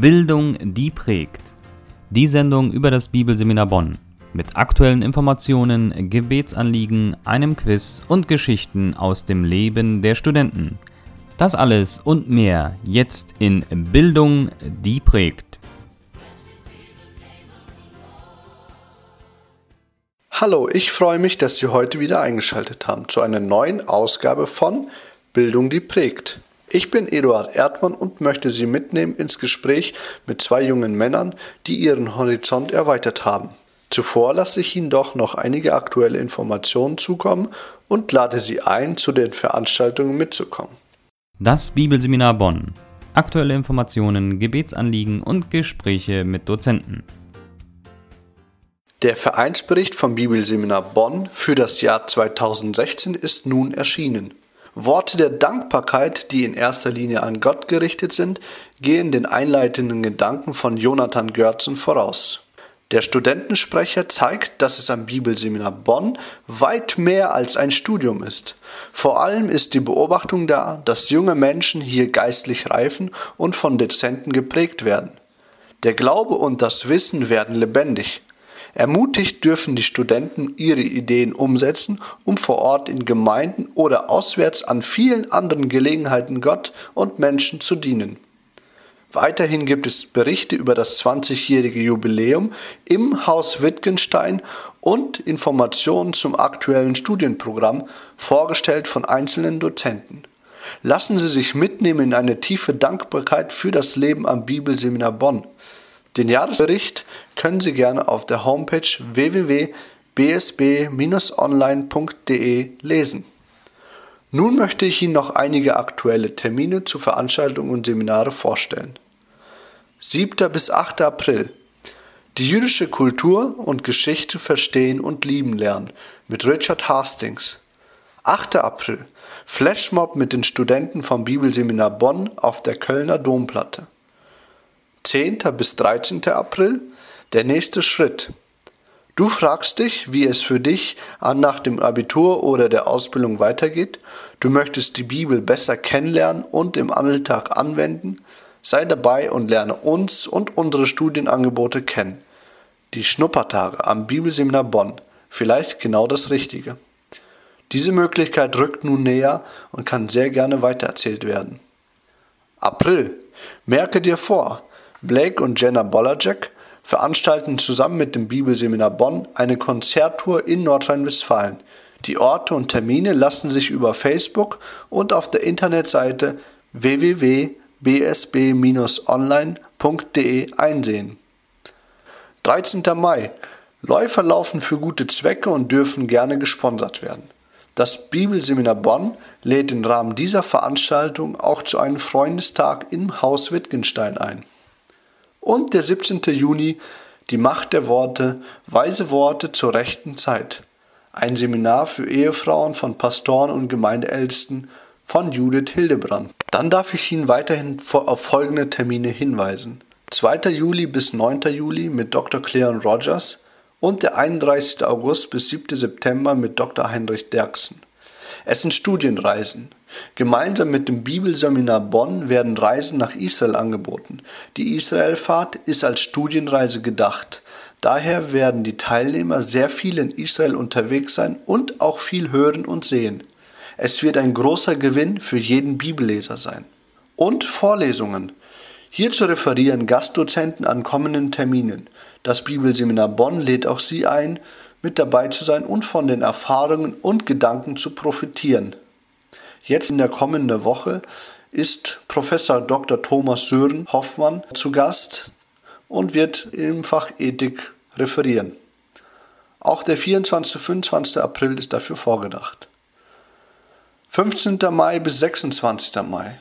Bildung, die prägt. Die Sendung über das Bibelseminar Bonn. Mit aktuellen Informationen, Gebetsanliegen, einem Quiz und Geschichten aus dem Leben der Studenten. Das alles und mehr jetzt in Bildung, die prägt. Hallo, ich freue mich, dass Sie heute wieder eingeschaltet haben zu einer neuen Ausgabe von Bildung, die prägt. Ich bin Eduard Erdmann und möchte Sie mitnehmen ins Gespräch mit zwei jungen Männern, die ihren Horizont erweitert haben. Zuvor lasse ich Ihnen doch noch einige aktuelle Informationen zukommen und lade Sie ein, zu den Veranstaltungen mitzukommen. Das Bibelseminar Bonn. Aktuelle Informationen, Gebetsanliegen und Gespräche mit Dozenten. Der Vereinsbericht vom Bibelseminar Bonn für das Jahr 2016 ist nun erschienen. Worte der Dankbarkeit, die in erster Linie an Gott gerichtet sind, gehen den einleitenden Gedanken von Jonathan Görzen voraus. Der Studentensprecher zeigt, dass es am Bibelseminar Bonn weit mehr als ein Studium ist. Vor allem ist die Beobachtung da, dass junge Menschen hier geistlich reifen und von Dezenten geprägt werden. Der Glaube und das Wissen werden lebendig. Ermutigt dürfen die Studenten ihre Ideen umsetzen, um vor Ort in Gemeinden oder auswärts an vielen anderen Gelegenheiten Gott und Menschen zu dienen. Weiterhin gibt es Berichte über das 20-jährige Jubiläum im Haus Wittgenstein und Informationen zum aktuellen Studienprogramm, vorgestellt von einzelnen Dozenten. Lassen Sie sich mitnehmen in eine tiefe Dankbarkeit für das Leben am Bibelseminar Bonn. Den Jahresbericht können Sie gerne auf der Homepage www.bsb-online.de lesen. Nun möchte ich Ihnen noch einige aktuelle Termine zu Veranstaltungen und Seminare vorstellen. 7. bis 8. April Die jüdische Kultur und Geschichte verstehen und lieben lernen mit Richard Hastings. 8. April Flashmob mit den Studenten vom Bibelseminar Bonn auf der Kölner Domplatte. 10. bis 13. April der nächste Schritt. Du fragst dich, wie es für dich an nach dem Abitur oder der Ausbildung weitergeht. Du möchtest die Bibel besser kennenlernen und im Alltag anwenden. Sei dabei und lerne uns und unsere Studienangebote kennen. Die Schnuppertage am Bibelseminar Bonn. Vielleicht genau das Richtige. Diese Möglichkeit rückt nun näher und kann sehr gerne weitererzählt werden. April. Merke dir vor, Blake und Jenna Bollerjack veranstalten zusammen mit dem Bibelseminar Bonn eine Konzerttour in Nordrhein-Westfalen. Die Orte und Termine lassen sich über Facebook und auf der Internetseite www.bsb-online.de einsehen. 13. Mai. Läufer laufen für gute Zwecke und dürfen gerne gesponsert werden. Das Bibelseminar Bonn lädt im Rahmen dieser Veranstaltung auch zu einem Freundestag im Haus Wittgenstein ein. Und der 17. Juni, die Macht der Worte, weise Worte zur rechten Zeit. Ein Seminar für Ehefrauen von Pastoren und Gemeindeältesten von Judith Hildebrand. Dann darf ich Ihnen weiterhin auf folgende Termine hinweisen. 2. Juli bis 9. Juli mit Dr. Cleon Rogers und der 31. August bis 7. September mit Dr. Heinrich Derksen. Es sind Studienreisen. Gemeinsam mit dem Bibelseminar Bonn werden Reisen nach Israel angeboten. Die Israelfahrt ist als Studienreise gedacht. Daher werden die Teilnehmer sehr viel in Israel unterwegs sein und auch viel hören und sehen. Es wird ein großer Gewinn für jeden Bibelleser sein. Und Vorlesungen. Hierzu referieren Gastdozenten an kommenden Terminen. Das Bibelseminar Bonn lädt auch Sie ein, mit dabei zu sein und von den Erfahrungen und Gedanken zu profitieren. Jetzt in der kommenden Woche ist Professor Dr. Thomas Sören Hoffmann zu Gast und wird im Fach Ethik referieren. Auch der 24. und 25. April ist dafür vorgedacht. 15. Mai bis 26. Mai.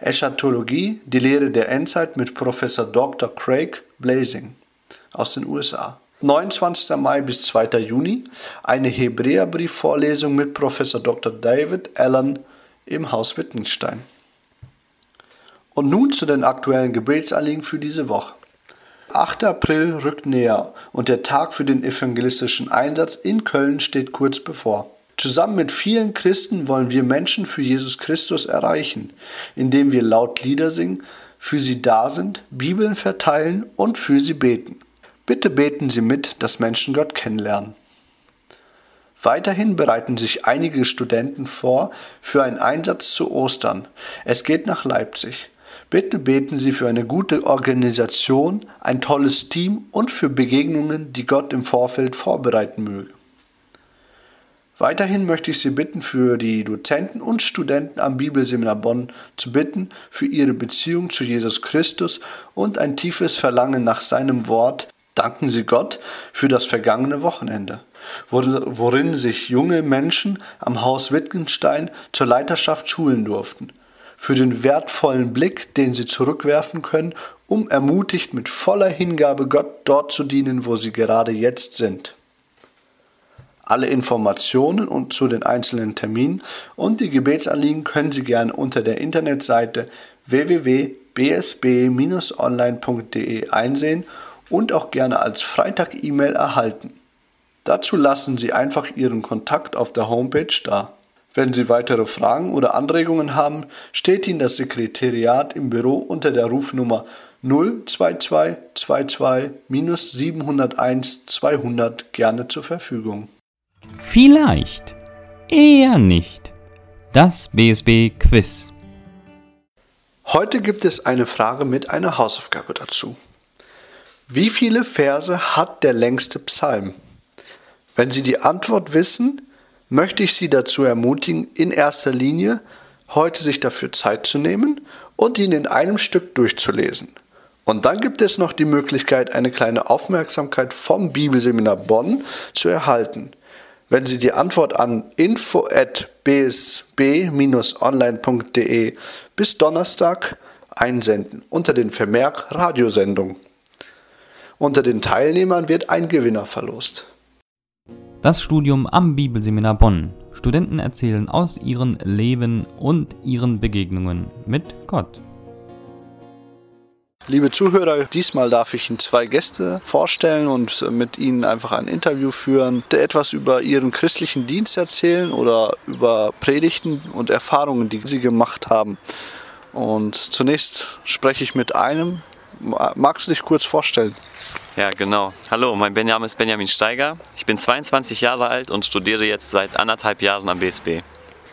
Eschatologie, die Lehre der Endzeit mit Professor Dr. Craig Blazing aus den USA. 29. Mai bis 2. Juni eine Hebräerbriefvorlesung mit Professor Dr. David Allen im Haus Wittgenstein. Und nun zu den aktuellen Gebetsanliegen für diese Woche. 8. April rückt näher und der Tag für den evangelistischen Einsatz in Köln steht kurz bevor. Zusammen mit vielen Christen wollen wir Menschen für Jesus Christus erreichen, indem wir laut Lieder singen, für sie da sind, Bibeln verteilen und für sie beten. Bitte beten Sie mit, dass Menschen Gott kennenlernen. Weiterhin bereiten sich einige Studenten vor für einen Einsatz zu Ostern. Es geht nach Leipzig. Bitte beten Sie für eine gute Organisation, ein tolles Team und für Begegnungen, die Gott im Vorfeld vorbereiten möge. Weiterhin möchte ich Sie bitten, für die Dozenten und Studenten am Bibelseminar Bonn zu bitten, für ihre Beziehung zu Jesus Christus und ein tiefes Verlangen nach seinem Wort. Danken Sie Gott für das vergangene Wochenende, worin sich junge Menschen am Haus Wittgenstein zur Leiterschaft schulen durften für den wertvollen Blick, den sie zurückwerfen können, um ermutigt mit voller Hingabe Gott dort zu dienen, wo sie gerade jetzt sind. Alle Informationen und zu den einzelnen Terminen und die Gebetsanliegen können Sie gerne unter der Internetseite www.bsb-online.de einsehen und auch gerne als Freitag-E-Mail erhalten. Dazu lassen Sie einfach Ihren Kontakt auf der Homepage da. Wenn Sie weitere Fragen oder Anregungen haben, steht Ihnen das Sekretariat im Büro unter der Rufnummer 02222 701 200 gerne zur Verfügung. Vielleicht, eher nicht. Das BSB Quiz. Heute gibt es eine Frage mit einer Hausaufgabe dazu. Wie viele Verse hat der längste Psalm? Wenn Sie die Antwort wissen, möchte ich Sie dazu ermutigen, in erster Linie heute sich dafür Zeit zu nehmen und ihn in einem Stück durchzulesen. Und dann gibt es noch die Möglichkeit, eine kleine Aufmerksamkeit vom Bibelseminar Bonn zu erhalten. Wenn Sie die Antwort an info@bsb-online.de bis Donnerstag einsenden unter den Vermerk Radiosendung. Unter den Teilnehmern wird ein Gewinner verlost. Das Studium am Bibelseminar Bonn. Studenten erzählen aus ihrem Leben und ihren Begegnungen mit Gott. Liebe Zuhörer, diesmal darf ich Ihnen zwei Gäste vorstellen und mit Ihnen einfach ein Interview führen, der etwas über Ihren christlichen Dienst erzählen oder über Predigten und Erfahrungen, die Sie gemacht haben. Und zunächst spreche ich mit einem. Magst du dich kurz vorstellen? Ja, genau. Hallo, mein Name ist Benjamin Steiger. Ich bin 22 Jahre alt und studiere jetzt seit anderthalb Jahren am BSB.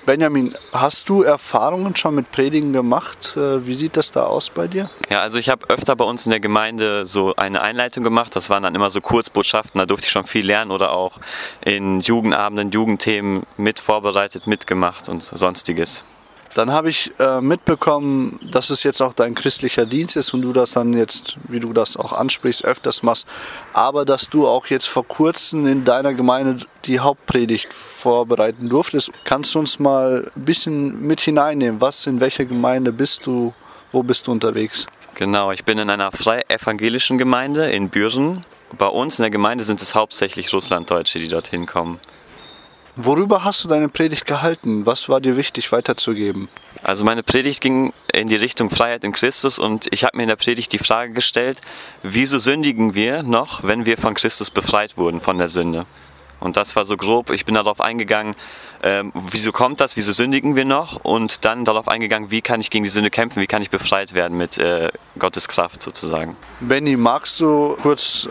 Benjamin, hast du Erfahrungen schon mit Predigen gemacht? Äh, wie sieht das da aus bei dir? Ja, also ich habe öfter bei uns in der Gemeinde so eine Einleitung gemacht. Das waren dann immer so Kurzbotschaften, da durfte ich schon viel lernen oder auch in Jugendabenden, Jugendthemen mit vorbereitet, mitgemacht und sonstiges. Dann habe ich äh, mitbekommen, dass es jetzt auch dein christlicher Dienst ist und du das dann jetzt, wie du das auch ansprichst, öfters machst. Aber dass du auch jetzt vor kurzem in deiner Gemeinde die Hauptpredigt vorbereiten durftest. Kannst du uns mal ein bisschen mit hineinnehmen? Was, in welcher Gemeinde bist du? Wo bist du unterwegs? Genau, ich bin in einer frei evangelischen Gemeinde in Büren. Bei uns in der Gemeinde sind es hauptsächlich Russlanddeutsche, die dorthin kommen. Worüber hast du deine Predigt gehalten? Was war dir wichtig weiterzugeben? Also meine Predigt ging in die Richtung Freiheit in Christus und ich habe mir in der Predigt die Frage gestellt, wieso sündigen wir noch, wenn wir von Christus befreit wurden von der Sünde? Und das war so grob. Ich bin darauf eingegangen, ähm, wieso kommt das, wieso sündigen wir noch? Und dann darauf eingegangen, wie kann ich gegen die Sünde kämpfen, wie kann ich befreit werden mit äh, Gottes Kraft sozusagen. Benny, magst du kurz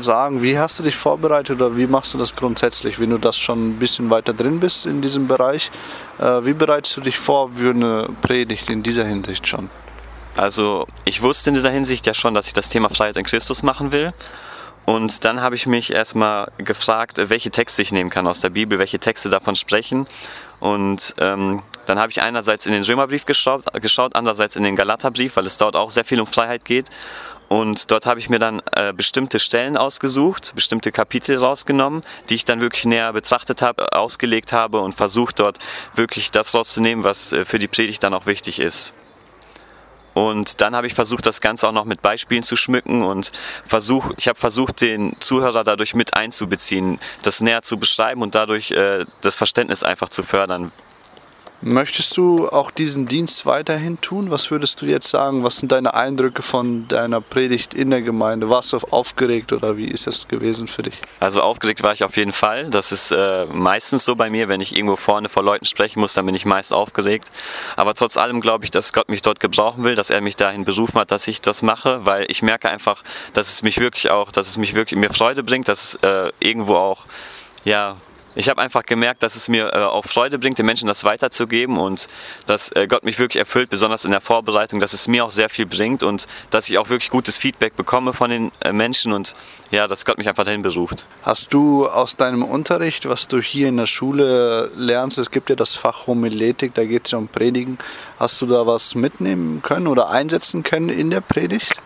sagen, wie hast du dich vorbereitet oder wie machst du das grundsätzlich, wenn du das schon ein bisschen weiter drin bist in diesem Bereich? Äh, wie bereitest du dich vor für eine Predigt in dieser Hinsicht schon? Also ich wusste in dieser Hinsicht ja schon, dass ich das Thema Freiheit in Christus machen will. Und dann habe ich mich erstmal gefragt, welche Texte ich nehmen kann aus der Bibel, welche Texte davon sprechen. Und ähm, dann habe ich einerseits in den Römerbrief geschaut, geschaut, andererseits in den Galaterbrief, weil es dort auch sehr viel um Freiheit geht. Und dort habe ich mir dann äh, bestimmte Stellen ausgesucht, bestimmte Kapitel rausgenommen, die ich dann wirklich näher betrachtet habe, ausgelegt habe und versucht dort wirklich das rauszunehmen, was äh, für die Predigt dann auch wichtig ist. Und dann habe ich versucht, das Ganze auch noch mit Beispielen zu schmücken und versuch, ich habe versucht, den Zuhörer dadurch mit einzubeziehen, das näher zu beschreiben und dadurch äh, das Verständnis einfach zu fördern. Möchtest du auch diesen Dienst weiterhin tun? Was würdest du jetzt sagen? Was sind deine Eindrücke von deiner Predigt in der Gemeinde? Warst du aufgeregt oder wie ist es gewesen für dich? Also aufgeregt war ich auf jeden Fall. Das ist äh, meistens so bei mir, wenn ich irgendwo vorne vor Leuten sprechen muss, dann bin ich meist aufgeregt. Aber trotz allem glaube ich, dass Gott mich dort gebrauchen will, dass er mich dahin berufen hat, dass ich das mache, weil ich merke einfach, dass es mich wirklich auch, dass es mich wirklich mir Freude bringt, dass es äh, irgendwo auch ja ich habe einfach gemerkt, dass es mir äh, auch Freude bringt, den Menschen das weiterzugeben und dass äh, Gott mich wirklich erfüllt, besonders in der Vorbereitung, dass es mir auch sehr viel bringt und dass ich auch wirklich gutes Feedback bekomme von den äh, Menschen und ja, dass Gott mich einfach dahin beruft. Hast du aus deinem Unterricht, was du hier in der Schule lernst, es gibt ja das Fach Homiletik, da geht es ja um Predigen, hast du da was mitnehmen können oder einsetzen können in der Predigt?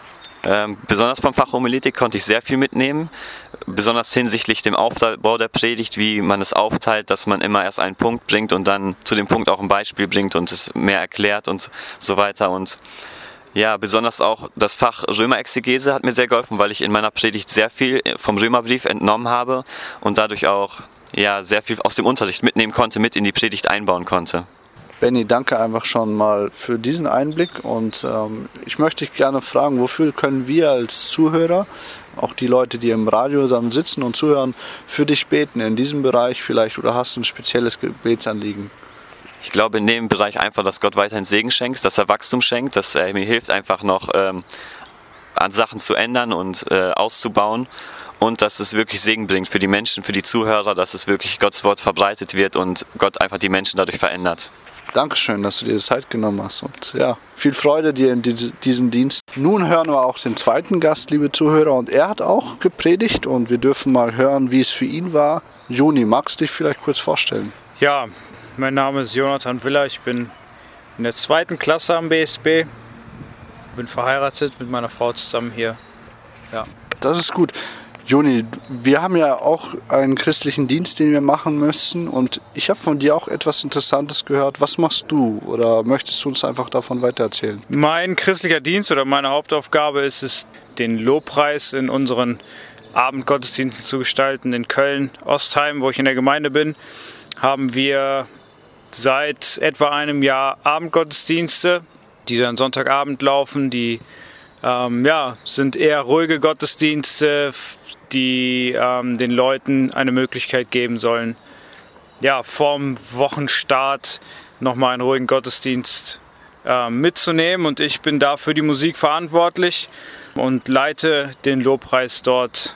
Ähm, besonders vom Fach Homiletik konnte ich sehr viel mitnehmen, besonders hinsichtlich dem Aufbau der Predigt, wie man es aufteilt, dass man immer erst einen Punkt bringt und dann zu dem Punkt auch ein Beispiel bringt und es mehr erklärt und so weiter. Und ja, besonders auch das Fach Römerexegese hat mir sehr geholfen, weil ich in meiner Predigt sehr viel vom Römerbrief entnommen habe und dadurch auch ja, sehr viel aus dem Unterricht mitnehmen konnte, mit in die Predigt einbauen konnte. Benny, danke einfach schon mal für diesen Einblick und ähm, ich möchte dich gerne fragen, wofür können wir als Zuhörer, auch die Leute, die im Radio dann sitzen und zuhören, für dich beten in diesem Bereich vielleicht oder hast du ein spezielles Gebetsanliegen? Ich glaube in dem Bereich einfach, dass Gott weiterhin Segen schenkt, dass er Wachstum schenkt, dass er mir hilft einfach noch ähm, an Sachen zu ändern und äh, auszubauen und dass es wirklich Segen bringt für die Menschen, für die Zuhörer, dass es wirklich Gottes Wort verbreitet wird und Gott einfach die Menschen dadurch verändert. Dankeschön, dass du dir Zeit genommen hast. Und ja, viel Freude dir in diesem Dienst. Nun hören wir auch den zweiten Gast, liebe Zuhörer. Und er hat auch gepredigt und wir dürfen mal hören, wie es für ihn war. Juni, magst du dich vielleicht kurz vorstellen? Ja, mein Name ist Jonathan Willer. Ich bin in der zweiten Klasse am BSB. Bin verheiratet mit meiner Frau zusammen hier. Ja. Das ist gut. Joni, wir haben ja auch einen christlichen Dienst, den wir machen müssen. Und ich habe von dir auch etwas Interessantes gehört. Was machst du? Oder möchtest du uns einfach davon weitererzählen? Mein christlicher Dienst oder meine Hauptaufgabe ist es, den Lobpreis in unseren Abendgottesdiensten zu gestalten. In Köln, Ostheim, wo ich in der Gemeinde bin, haben wir seit etwa einem Jahr Abendgottesdienste, die dann Sonntagabend laufen, die ähm, ja, sind eher ruhige Gottesdienste, die ähm, den Leuten eine Möglichkeit geben sollen, ja, vorm Wochenstart nochmal einen ruhigen Gottesdienst äh, mitzunehmen. Und ich bin da für die Musik verantwortlich und leite den Lobpreis dort.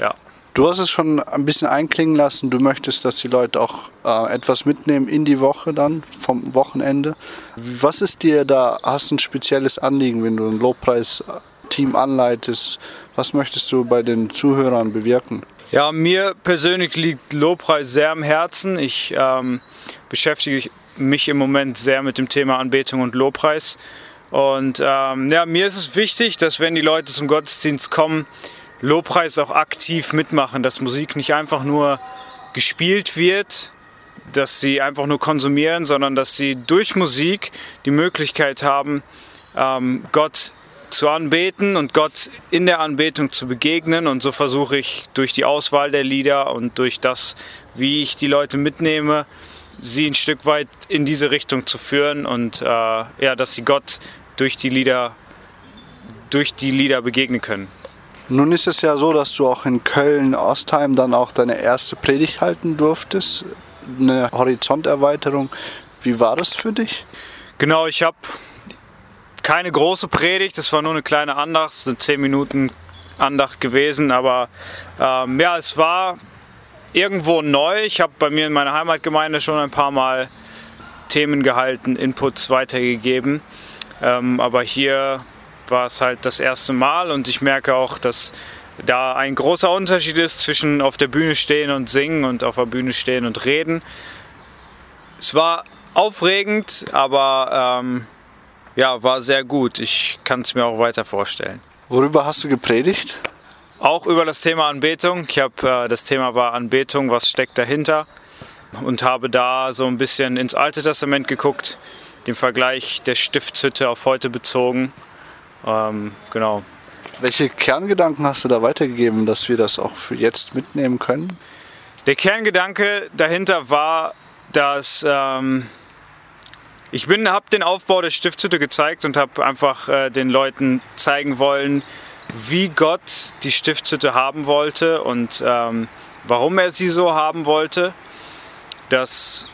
Ja. Du hast es schon ein bisschen einklingen lassen. Du möchtest, dass die Leute auch äh, etwas mitnehmen in die Woche dann, vom Wochenende. Was ist dir da, hast du ein spezielles Anliegen, wenn du ein Lobpreisteam anleitest? Was möchtest du bei den Zuhörern bewirken? Ja, mir persönlich liegt Lobpreis sehr am Herzen. Ich ähm, beschäftige mich im Moment sehr mit dem Thema Anbetung und Lobpreis. Und ähm, ja, mir ist es wichtig, dass wenn die Leute zum Gottesdienst kommen, Lobpreis auch aktiv mitmachen, dass Musik nicht einfach nur gespielt wird, dass sie einfach nur konsumieren, sondern dass sie durch Musik die Möglichkeit haben, ähm, Gott zu anbeten und Gott in der Anbetung zu begegnen. Und so versuche ich durch die Auswahl der Lieder und durch das, wie ich die Leute mitnehme, sie ein Stück weit in diese Richtung zu führen und äh, ja, dass sie Gott durch die Lieder durch die Lieder begegnen können. Nun ist es ja so, dass du auch in Köln-Ostheim dann auch deine erste Predigt halten durftest, eine Horizonterweiterung. Wie war das für dich? Genau, ich habe keine große Predigt, das war nur eine kleine Andacht, es sind zehn Minuten Andacht gewesen, aber ähm, ja, es war irgendwo neu. Ich habe bei mir in meiner Heimatgemeinde schon ein paar Mal Themen gehalten, Inputs weitergegeben, ähm, aber hier war es halt das erste Mal und ich merke auch, dass da ein großer Unterschied ist zwischen auf der Bühne stehen und singen und auf der Bühne stehen und reden. Es war aufregend, aber ähm, ja, war sehr gut. Ich kann es mir auch weiter vorstellen. Worüber hast du gepredigt? Auch über das Thema Anbetung. Ich habe äh, das Thema war Anbetung, was steckt dahinter und habe da so ein bisschen ins Alte Testament geguckt, den Vergleich der Stiftshütte auf heute bezogen ähm, genau. Welche Kerngedanken hast du da weitergegeben, dass wir das auch für jetzt mitnehmen können? Der Kerngedanke dahinter war, dass ähm, Ich bin, habe den Aufbau der Stiftshütte gezeigt und habe einfach äh, den Leuten zeigen wollen, wie Gott die Stiftshütte haben wollte und ähm, warum er sie so haben wollte. Das,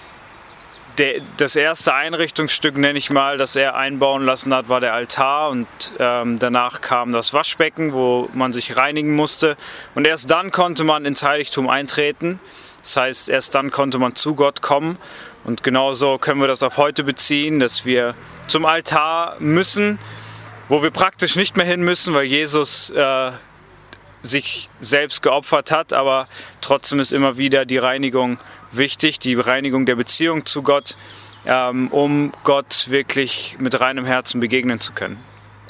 der, das erste Einrichtungsstück, nenne ich mal, das er einbauen lassen hat, war der Altar und ähm, danach kam das Waschbecken, wo man sich reinigen musste und erst dann konnte man ins Heiligtum eintreten. Das heißt, erst dann konnte man zu Gott kommen und genauso können wir das auf heute beziehen, dass wir zum Altar müssen, wo wir praktisch nicht mehr hin müssen, weil Jesus äh, sich selbst geopfert hat, aber trotzdem ist immer wieder die Reinigung wichtig, die Reinigung der Beziehung zu Gott, ähm, um Gott wirklich mit reinem Herzen begegnen zu können.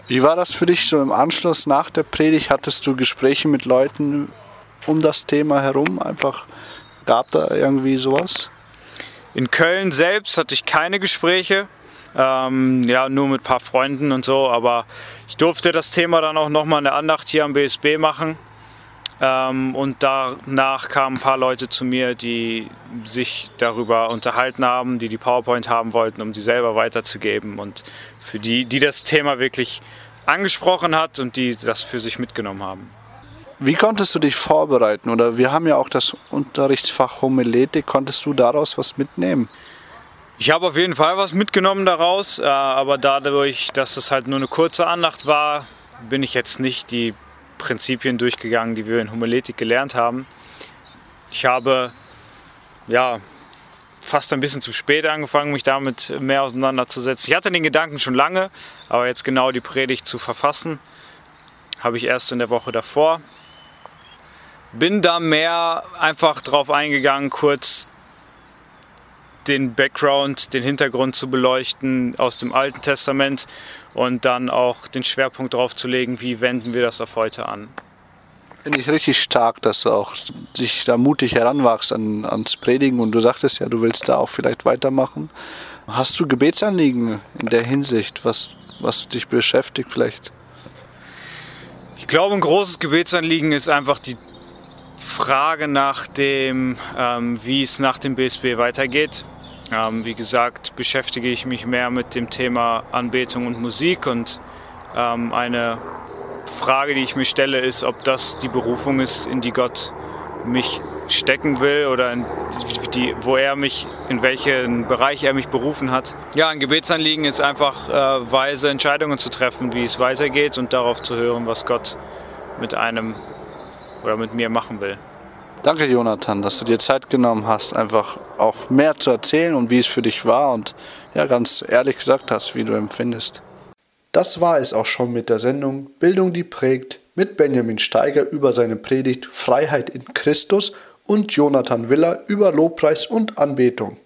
Wie war das für dich so im Anschluss nach der Predigt? Hattest du Gespräche mit Leuten um das Thema herum? Einfach gab da irgendwie sowas? In Köln selbst hatte ich keine Gespräche. Ähm, ja, nur mit ein paar Freunden und so, aber ich durfte das Thema dann auch nochmal in der Andacht hier am BSB machen. Ähm, und danach kamen ein paar Leute zu mir, die sich darüber unterhalten haben, die die PowerPoint haben wollten, um sie selber weiterzugeben und für die, die das Thema wirklich angesprochen hat und die das für sich mitgenommen haben. Wie konntest du dich vorbereiten? Oder wir haben ja auch das Unterrichtsfach Homiletik. Konntest du daraus was mitnehmen? Ich habe auf jeden Fall was mitgenommen daraus, äh, aber dadurch, dass es halt nur eine kurze Andacht war, bin ich jetzt nicht die Prinzipien durchgegangen, die wir in Homiletik gelernt haben. Ich habe ja fast ein bisschen zu spät angefangen, mich damit mehr auseinanderzusetzen. Ich hatte den Gedanken schon lange, aber jetzt genau die Predigt zu verfassen, habe ich erst in der Woche davor bin da mehr einfach drauf eingegangen, kurz den Background, den Hintergrund zu beleuchten aus dem Alten Testament und dann auch den Schwerpunkt drauf zu legen, wie wenden wir das auf heute an. Finde ich richtig stark, dass du auch sich da mutig heranwachst an, ans Predigen und du sagtest ja, du willst da auch vielleicht weitermachen. Hast du Gebetsanliegen in der Hinsicht, was, was dich beschäftigt vielleicht? Ich glaube, ein großes Gebetsanliegen ist einfach die Frage nach dem, ähm, wie es nach dem BSB weitergeht. Ähm, wie gesagt, beschäftige ich mich mehr mit dem Thema Anbetung und Musik und ähm, eine Frage, die ich mir stelle, ist, ob das die Berufung ist, in die Gott mich stecken will oder in die, wo er mich, in welchen Bereich er mich berufen hat. Ja, ein Gebetsanliegen ist einfach äh, weise Entscheidungen zu treffen, wie es weitergeht und darauf zu hören, was Gott mit einem oder mit mir machen will. Danke, Jonathan, dass du dir Zeit genommen hast, einfach auch mehr zu erzählen und wie es für dich war und ja, ganz ehrlich gesagt hast, wie du empfindest. Das war es auch schon mit der Sendung Bildung, die prägt, mit Benjamin Steiger über seine Predigt Freiheit in Christus und Jonathan Willer über Lobpreis und Anbetung.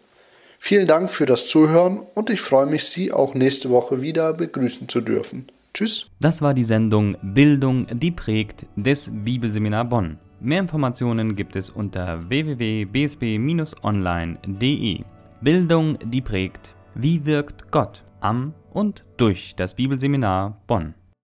Vielen Dank für das Zuhören und ich freue mich, Sie auch nächste Woche wieder begrüßen zu dürfen. Tschüss. Das war die Sendung Bildung, die prägt des Bibelseminar Bonn. Mehr Informationen gibt es unter www.bsb-online.de. Bildung, die prägt. Wie wirkt Gott am und durch das Bibelseminar Bonn?